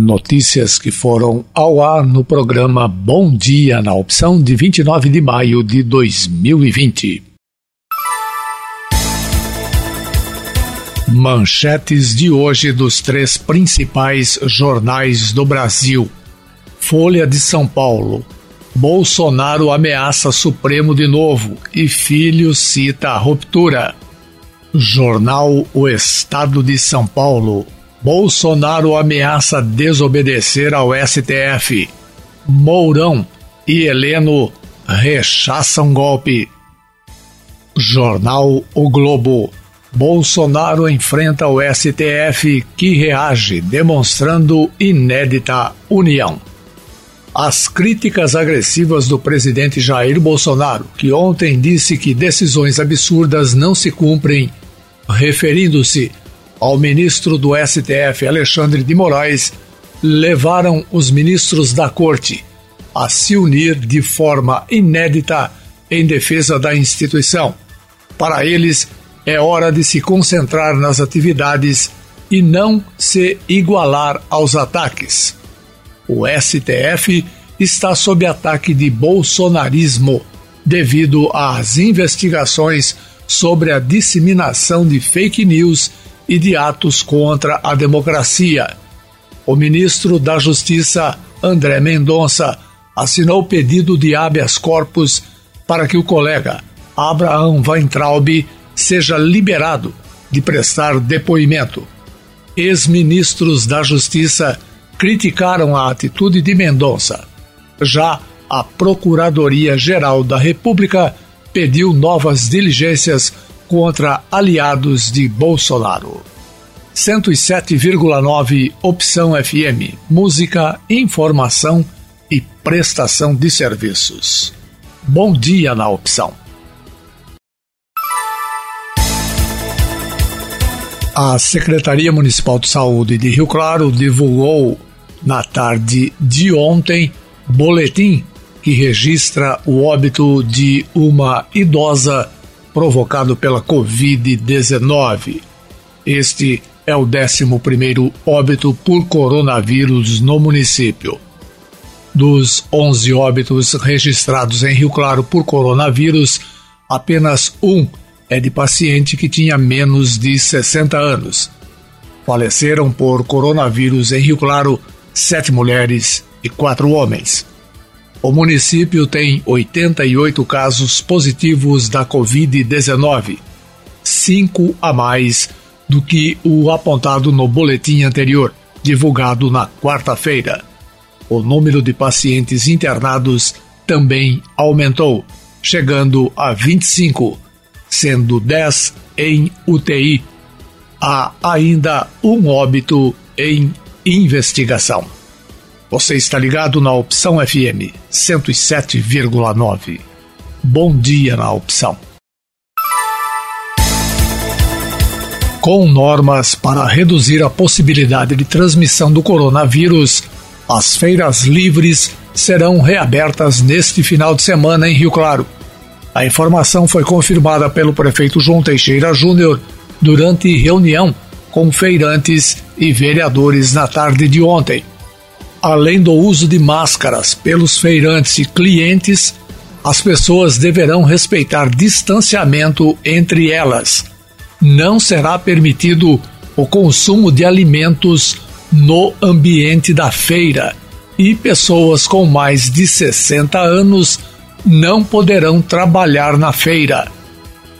Notícias que foram ao ar no programa Bom Dia na opção de 29 de maio de 2020. Manchetes de hoje dos três principais jornais do Brasil. Folha de São Paulo. Bolsonaro ameaça Supremo de novo e filho cita a ruptura. Jornal O Estado de São Paulo. Bolsonaro ameaça desobedecer ao STF. Mourão e Heleno rechaçam golpe. Jornal O Globo. Bolsonaro enfrenta o STF que reage, demonstrando inédita união. As críticas agressivas do presidente Jair Bolsonaro, que ontem disse que decisões absurdas não se cumprem, referindo-se ao ministro do STF Alexandre de Moraes, levaram os ministros da corte a se unir de forma inédita em defesa da instituição. Para eles, é hora de se concentrar nas atividades e não se igualar aos ataques. O STF está sob ataque de bolsonarismo devido às investigações sobre a disseminação de fake news e de atos contra a democracia. O ministro da Justiça, André Mendonça, assinou pedido de habeas corpus para que o colega Abraham Weintraub seja liberado de prestar depoimento. Ex-ministros da Justiça criticaram a atitude de Mendonça. Já a Procuradoria-Geral da República pediu novas diligências contra aliados de Bolsonaro. 107,9 Opção FM. Música, informação e prestação de serviços. Bom dia na opção. A Secretaria Municipal de Saúde de Rio Claro divulgou na tarde de ontem boletim que registra o óbito de uma idosa provocado pela Covid-19. Este é o 11 óbito por coronavírus no município. Dos 11 óbitos registrados em Rio Claro por coronavírus, apenas um é de paciente que tinha menos de 60 anos. Faleceram por coronavírus em Rio Claro sete mulheres e quatro homens. O município tem 88 casos positivos da Covid-19, cinco a mais do que o apontado no boletim anterior, divulgado na quarta-feira. O número de pacientes internados também aumentou, chegando a 25, sendo 10 em UTI. Há ainda um óbito em investigação. Você está ligado na Opção FM 107,9. Bom dia na Opção. Com normas para reduzir a possibilidade de transmissão do coronavírus, as feiras livres serão reabertas neste final de semana em Rio Claro. A informação foi confirmada pelo prefeito João Teixeira Júnior durante reunião com feirantes e vereadores na tarde de ontem além do uso de máscaras pelos feirantes e clientes, as pessoas deverão respeitar distanciamento entre elas. Não será permitido o consumo de alimentos no ambiente da feira e pessoas com mais de 60 anos não poderão trabalhar na feira.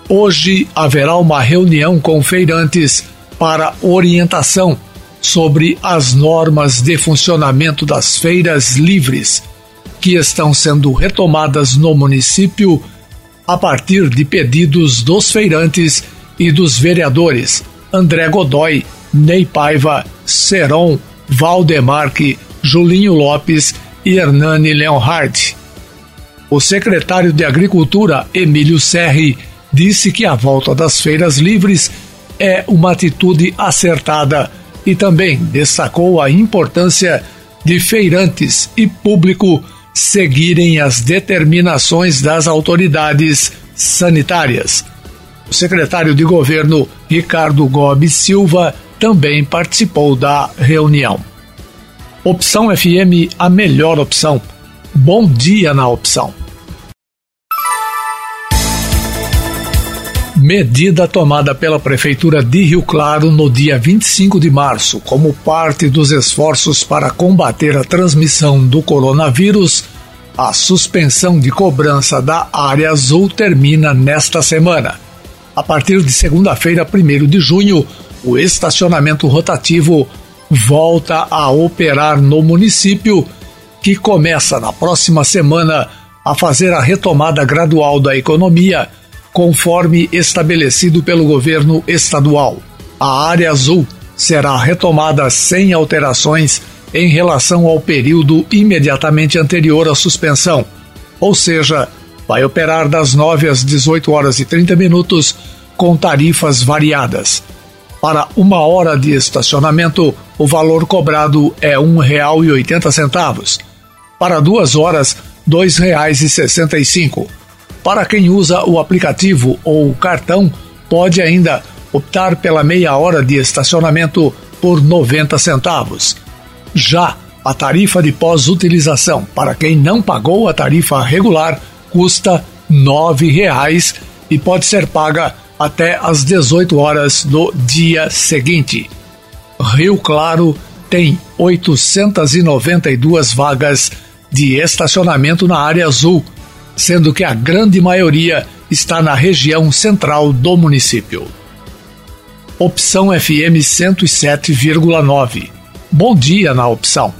Hoje haverá uma reunião com feirantes para orientação sobre as normas de funcionamento das feiras livres, que estão sendo retomadas no município a partir de pedidos dos feirantes e dos vereadores André Godoy, Ney Paiva, Seron, Valdemarque, Julinho Lopes e Hernani Leonhardt. O secretário de Agricultura, Emílio Serri, disse que a volta das feiras livres é uma atitude acertada e também destacou a importância de feirantes e público seguirem as determinações das autoridades sanitárias. O secretário de governo Ricardo Gomes Silva também participou da reunião. Opção FM, a melhor opção. Bom dia na opção. Medida tomada pela Prefeitura de Rio Claro no dia 25 de março, como parte dos esforços para combater a transmissão do coronavírus, a suspensão de cobrança da área azul termina nesta semana. A partir de segunda-feira, 1 de junho, o estacionamento rotativo volta a operar no município, que começa na próxima semana a fazer a retomada gradual da economia, conforme estabelecido pelo governo estadual. A área azul será retomada sem alterações em relação ao período imediatamente anterior à suspensão, ou seja, vai operar das 9 às 18 horas e 30 minutos com tarifas variadas. Para uma hora de estacionamento, o valor cobrado é R$ 1,80. Para duas horas, R$ 2,65. Para quem usa o aplicativo ou o cartão, pode ainda optar pela meia hora de estacionamento por 90 centavos. Já a tarifa de pós-utilização para quem não pagou a tarifa regular custa R$ 9,00 e pode ser paga até às 18 horas do dia seguinte. Rio Claro tem 892 vagas de estacionamento na área azul, sendo que a grande maioria está na região central do município. Opção FM 107,9. Bom dia na opção.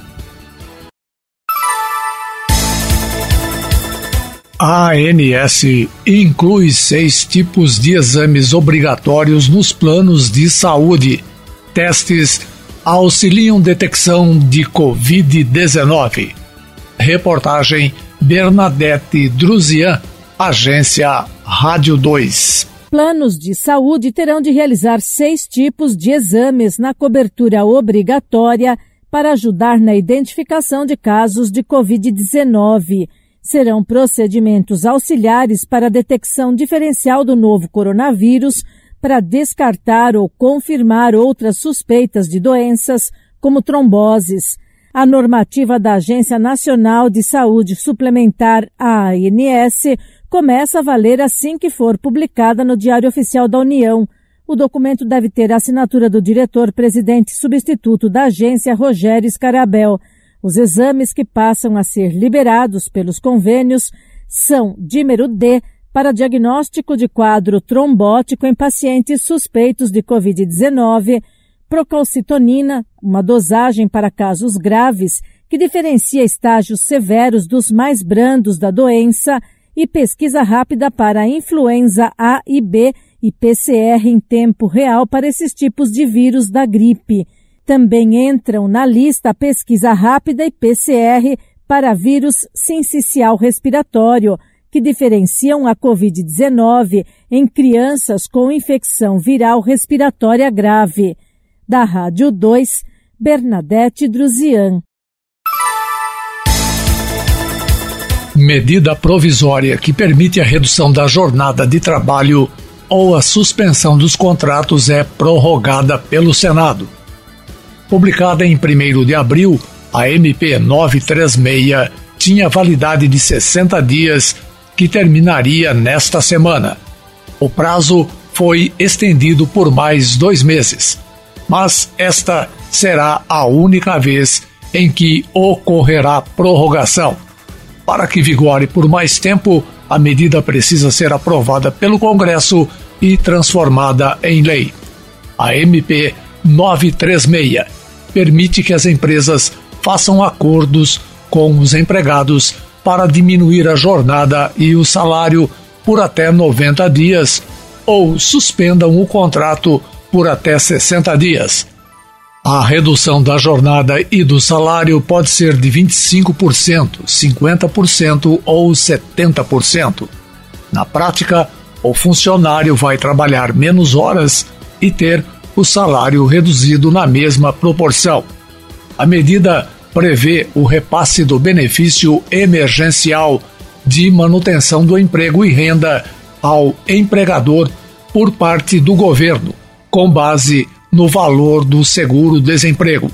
A ANS inclui seis tipos de exames obrigatórios nos planos de saúde. Testes auxiliam detecção de Covid-19. Reportagem Bernadette Druzian, Agência Rádio 2. Planos de saúde terão de realizar seis tipos de exames na cobertura obrigatória para ajudar na identificação de casos de Covid-19 serão procedimentos auxiliares para a detecção diferencial do novo coronavírus, para descartar ou confirmar outras suspeitas de doenças, como tromboses. A normativa da Agência Nacional de Saúde Suplementar, a ANS, começa a valer assim que for publicada no Diário Oficial da União. O documento deve ter a assinatura do diretor-presidente substituto da agência, Rogério Scarabel. Os exames que passam a ser liberados pelos convênios são dímero D para diagnóstico de quadro trombótico em pacientes suspeitos de Covid-19, procalcitonina, uma dosagem para casos graves que diferencia estágios severos dos mais brandos da doença, e pesquisa rápida para influenza A e B e PCR em tempo real para esses tipos de vírus da gripe. Também entram na lista pesquisa rápida e PCR para vírus sincicial respiratório, que diferenciam a Covid-19 em crianças com infecção viral respiratória grave. Da Rádio 2, Bernadette Druzian. Medida provisória que permite a redução da jornada de trabalho ou a suspensão dos contratos é prorrogada pelo Senado. Publicada em 1 de abril, a MP 936 tinha validade de 60 dias, que terminaria nesta semana. O prazo foi estendido por mais dois meses, mas esta será a única vez em que ocorrerá prorrogação. Para que vigore por mais tempo, a medida precisa ser aprovada pelo Congresso e transformada em lei. A MP 936 permite que as empresas façam acordos com os empregados para diminuir a jornada e o salário por até 90 dias ou suspendam o contrato por até 60 dias. A redução da jornada e do salário pode ser de 25%, 50% ou 70%. Na prática, o funcionário vai trabalhar menos horas e ter o salário reduzido na mesma proporção. A medida prevê o repasse do benefício emergencial de manutenção do emprego e renda ao empregador por parte do governo, com base no valor do seguro-desemprego.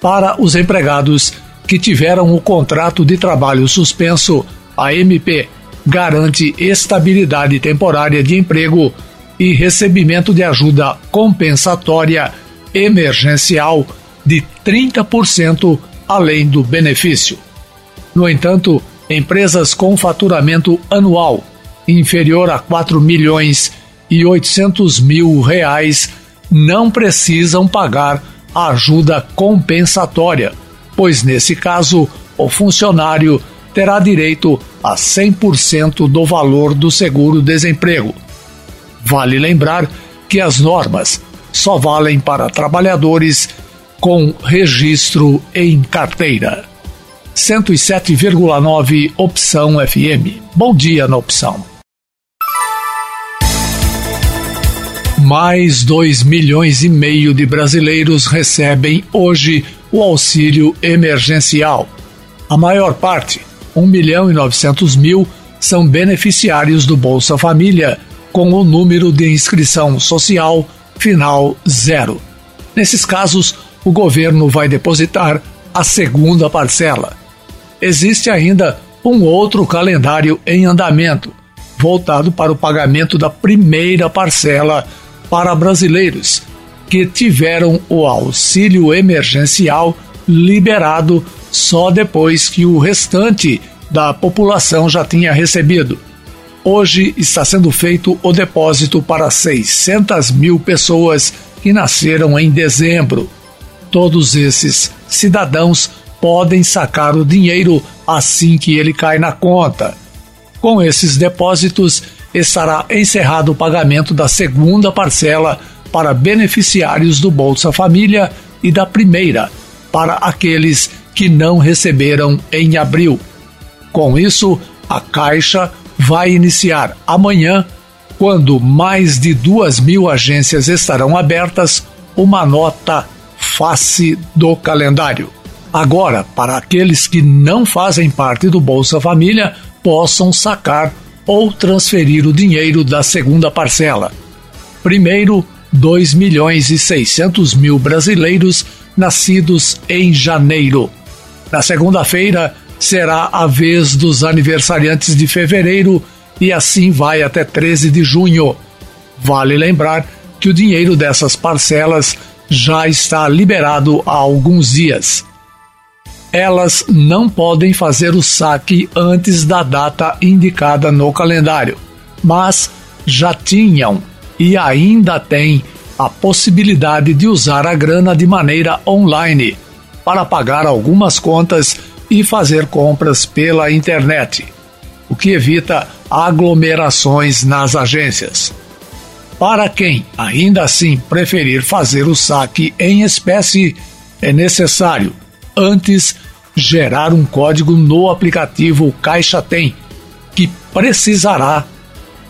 Para os empregados que tiveram o contrato de trabalho suspenso, a MP garante estabilidade temporária de emprego e recebimento de ajuda compensatória emergencial de 30% além do benefício. No entanto, empresas com faturamento anual inferior a 4 milhões e 800 mil reais não precisam pagar a ajuda compensatória, pois nesse caso o funcionário terá direito a 100% do valor do seguro-desemprego. Vale lembrar que as normas só valem para trabalhadores com registro em carteira. 107,9 Opção FM. Bom dia na Opção. Mais 2 milhões e meio de brasileiros recebem hoje o auxílio emergencial. A maior parte, 1 milhão e 900 mil, são beneficiários do Bolsa Família, com o número de inscrição social final zero. Nesses casos, o governo vai depositar a segunda parcela. Existe ainda um outro calendário em andamento, voltado para o pagamento da primeira parcela para brasileiros que tiveram o auxílio emergencial liberado só depois que o restante da população já tinha recebido. Hoje está sendo feito o depósito para 600 mil pessoas que nasceram em dezembro. Todos esses cidadãos podem sacar o dinheiro assim que ele cai na conta. Com esses depósitos, estará encerrado o pagamento da segunda parcela para beneficiários do Bolsa Família e da primeira para aqueles que não receberam em abril. Com isso, a Caixa vai iniciar amanhã, quando mais de duas mil agências estarão abertas, uma nota face do calendário. Agora, para aqueles que não fazem parte do Bolsa Família, possam sacar ou transferir o dinheiro da segunda parcela. Primeiro, 2 milhões e 600 mil brasileiros nascidos em janeiro. Na segunda-feira, será a vez dos aniversariantes de fevereiro e assim vai até 13 de junho. Vale lembrar que o dinheiro dessas parcelas já está liberado há alguns dias elas não podem fazer o saque antes da data indicada no calendário, mas já tinham e ainda têm a possibilidade de usar a grana de maneira online para pagar algumas contas e fazer compras pela internet, o que evita aglomerações nas agências. Para quem ainda assim preferir fazer o saque em espécie, é necessário antes gerar um código no aplicativo Caixa Tem, que precisará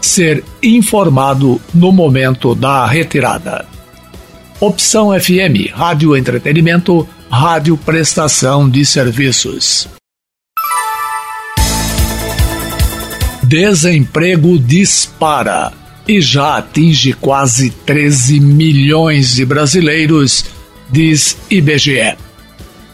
ser informado no momento da retirada. Opção FM, Rádio Entretenimento, Rádio Prestação de Serviços. Desemprego dispara e já atinge quase 13 milhões de brasileiros, diz IBGE.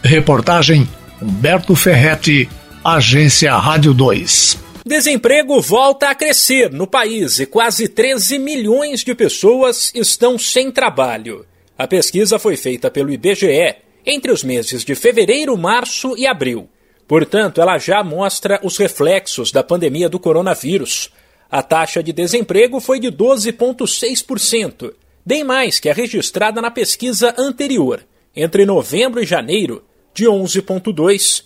Reportagem Humberto Ferretti, Agência Rádio 2. Desemprego volta a crescer no país e quase 13 milhões de pessoas estão sem trabalho. A pesquisa foi feita pelo IBGE entre os meses de fevereiro, março e abril. Portanto, ela já mostra os reflexos da pandemia do coronavírus. A taxa de desemprego foi de 12,6%, bem mais que a registrada na pesquisa anterior, entre novembro e janeiro, de 11,2%.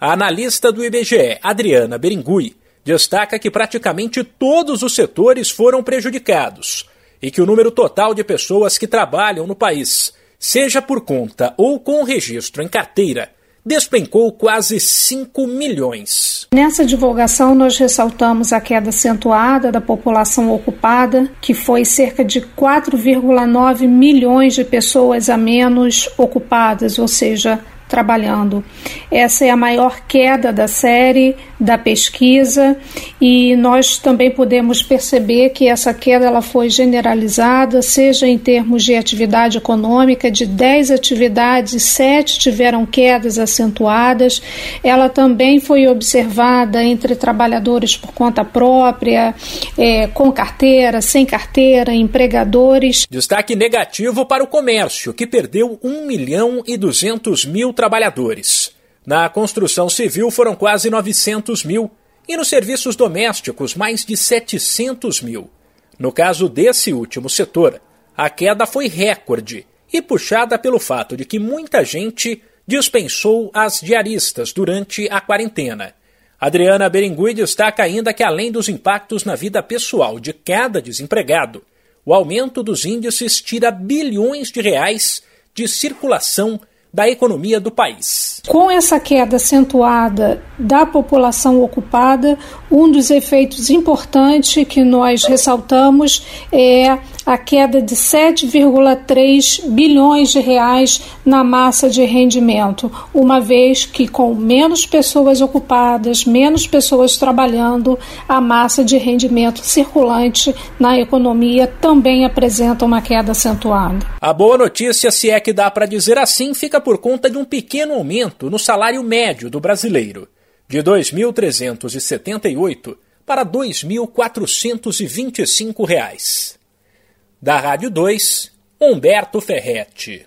A analista do IBGE, Adriana Beringui, destaca que praticamente todos os setores foram prejudicados e que o número total de pessoas que trabalham no país, seja por conta ou com registro em carteira, despencou quase 5 milhões. Nessa divulgação, nós ressaltamos a queda acentuada da população ocupada, que foi cerca de 4,9 milhões de pessoas a menos ocupadas, ou seja, trabalhando. Essa é a maior queda da série da pesquisa e nós também podemos perceber que essa queda ela foi generalizada, seja em termos de atividade econômica, de 10 atividades, 7 tiveram quedas acentuadas. Ela também foi observada entre trabalhadores por conta própria, é, com carteira, sem carteira, empregadores. Destaque negativo para o comércio, que perdeu 1 milhão e 200 mil trabalhadores. Na construção civil foram quase 900 mil e nos serviços domésticos mais de 700 mil. No caso desse último setor, a queda foi recorde e puxada pelo fato de que muita gente dispensou as diaristas durante a quarentena. Adriana Berengui destaca ainda que, além dos impactos na vida pessoal de cada desempregado, o aumento dos índices tira bilhões de reais de circulação da economia do país. Com essa queda acentuada da população ocupada, um dos efeitos importantes que nós ressaltamos é a queda de 7,3 bilhões de reais na massa de rendimento, uma vez que com menos pessoas ocupadas, menos pessoas trabalhando, a massa de rendimento circulante na economia também apresenta uma queda acentuada. A boa notícia, se é que dá para dizer assim, fica por conta de um pequeno aumento no salário médio do brasileiro, de R$ 2.378 para R$ 2.425. Da Rádio 2, Humberto Ferretti.